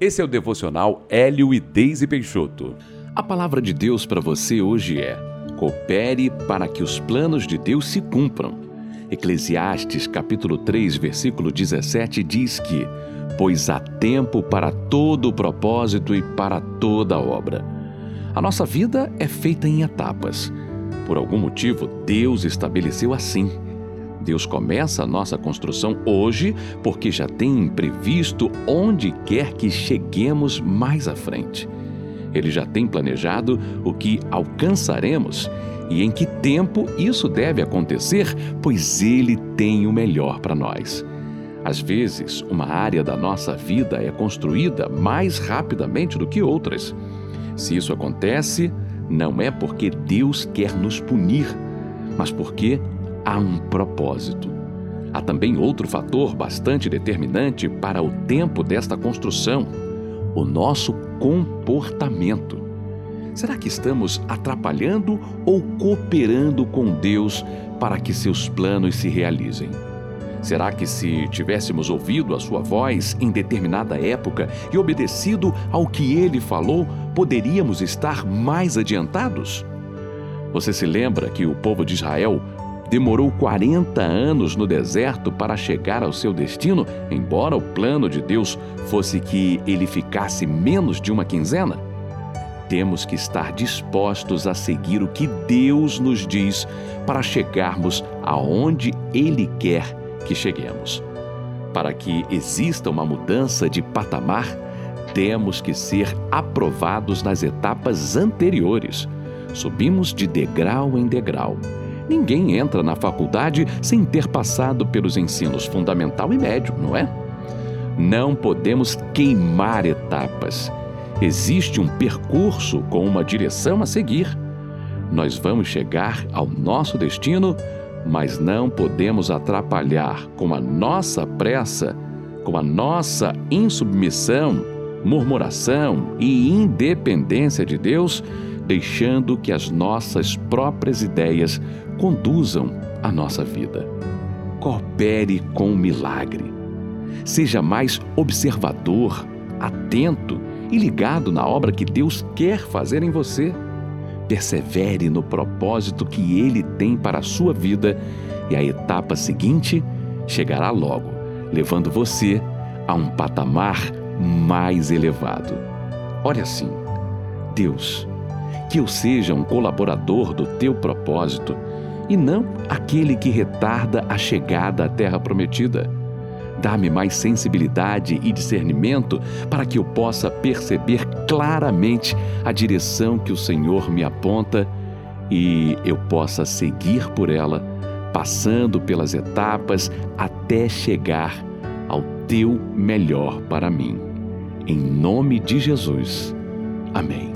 Esse é o devocional Hélio e Deise Peixoto. A palavra de Deus para você hoje é: coopere para que os planos de Deus se cumpram. Eclesiastes capítulo 3, versículo 17 diz que: Pois há tempo para todo o propósito e para toda obra. A nossa vida é feita em etapas. Por algum motivo, Deus estabeleceu assim. Deus começa a nossa construção hoje porque já tem previsto onde quer que cheguemos mais à frente. Ele já tem planejado o que alcançaremos e em que tempo isso deve acontecer, pois Ele tem o melhor para nós. Às vezes, uma área da nossa vida é construída mais rapidamente do que outras. Se isso acontece, não é porque Deus quer nos punir, mas porque há um propósito. Há também outro fator bastante determinante para o tempo desta construção: o nosso comportamento. Será que estamos atrapalhando ou cooperando com Deus para que seus planos se realizem? Será que, se tivéssemos ouvido a sua voz em determinada época e obedecido ao que ele falou, poderíamos estar mais adiantados? Você se lembra que o povo de Israel demorou 40 anos no deserto para chegar ao seu destino, embora o plano de Deus fosse que ele ficasse menos de uma quinzena? Temos que estar dispostos a seguir o que Deus nos diz para chegarmos aonde Ele quer que cheguemos. Para que exista uma mudança de patamar, temos que ser aprovados nas etapas anteriores. Subimos de degrau em degrau Ninguém entra na faculdade sem ter passado pelos ensinos fundamental e médio, não é? Não podemos queimar etapas. Existe um percurso com uma direção a seguir. Nós vamos chegar ao nosso destino, mas não podemos atrapalhar com a nossa pressa, com a nossa insubmissão, murmuração e independência de Deus deixando que as nossas próprias ideias conduzam a nossa vida. Coopere com o milagre. Seja mais observador, atento e ligado na obra que Deus quer fazer em você. Persevere no propósito que Ele tem para a sua vida e a etapa seguinte chegará logo, levando você a um patamar mais elevado. Olha assim, Deus que eu seja um colaborador do teu propósito e não aquele que retarda a chegada à terra prometida. Dá-me mais sensibilidade e discernimento para que eu possa perceber claramente a direção que o Senhor me aponta e eu possa seguir por ela, passando pelas etapas até chegar ao teu melhor para mim. Em nome de Jesus. Amém.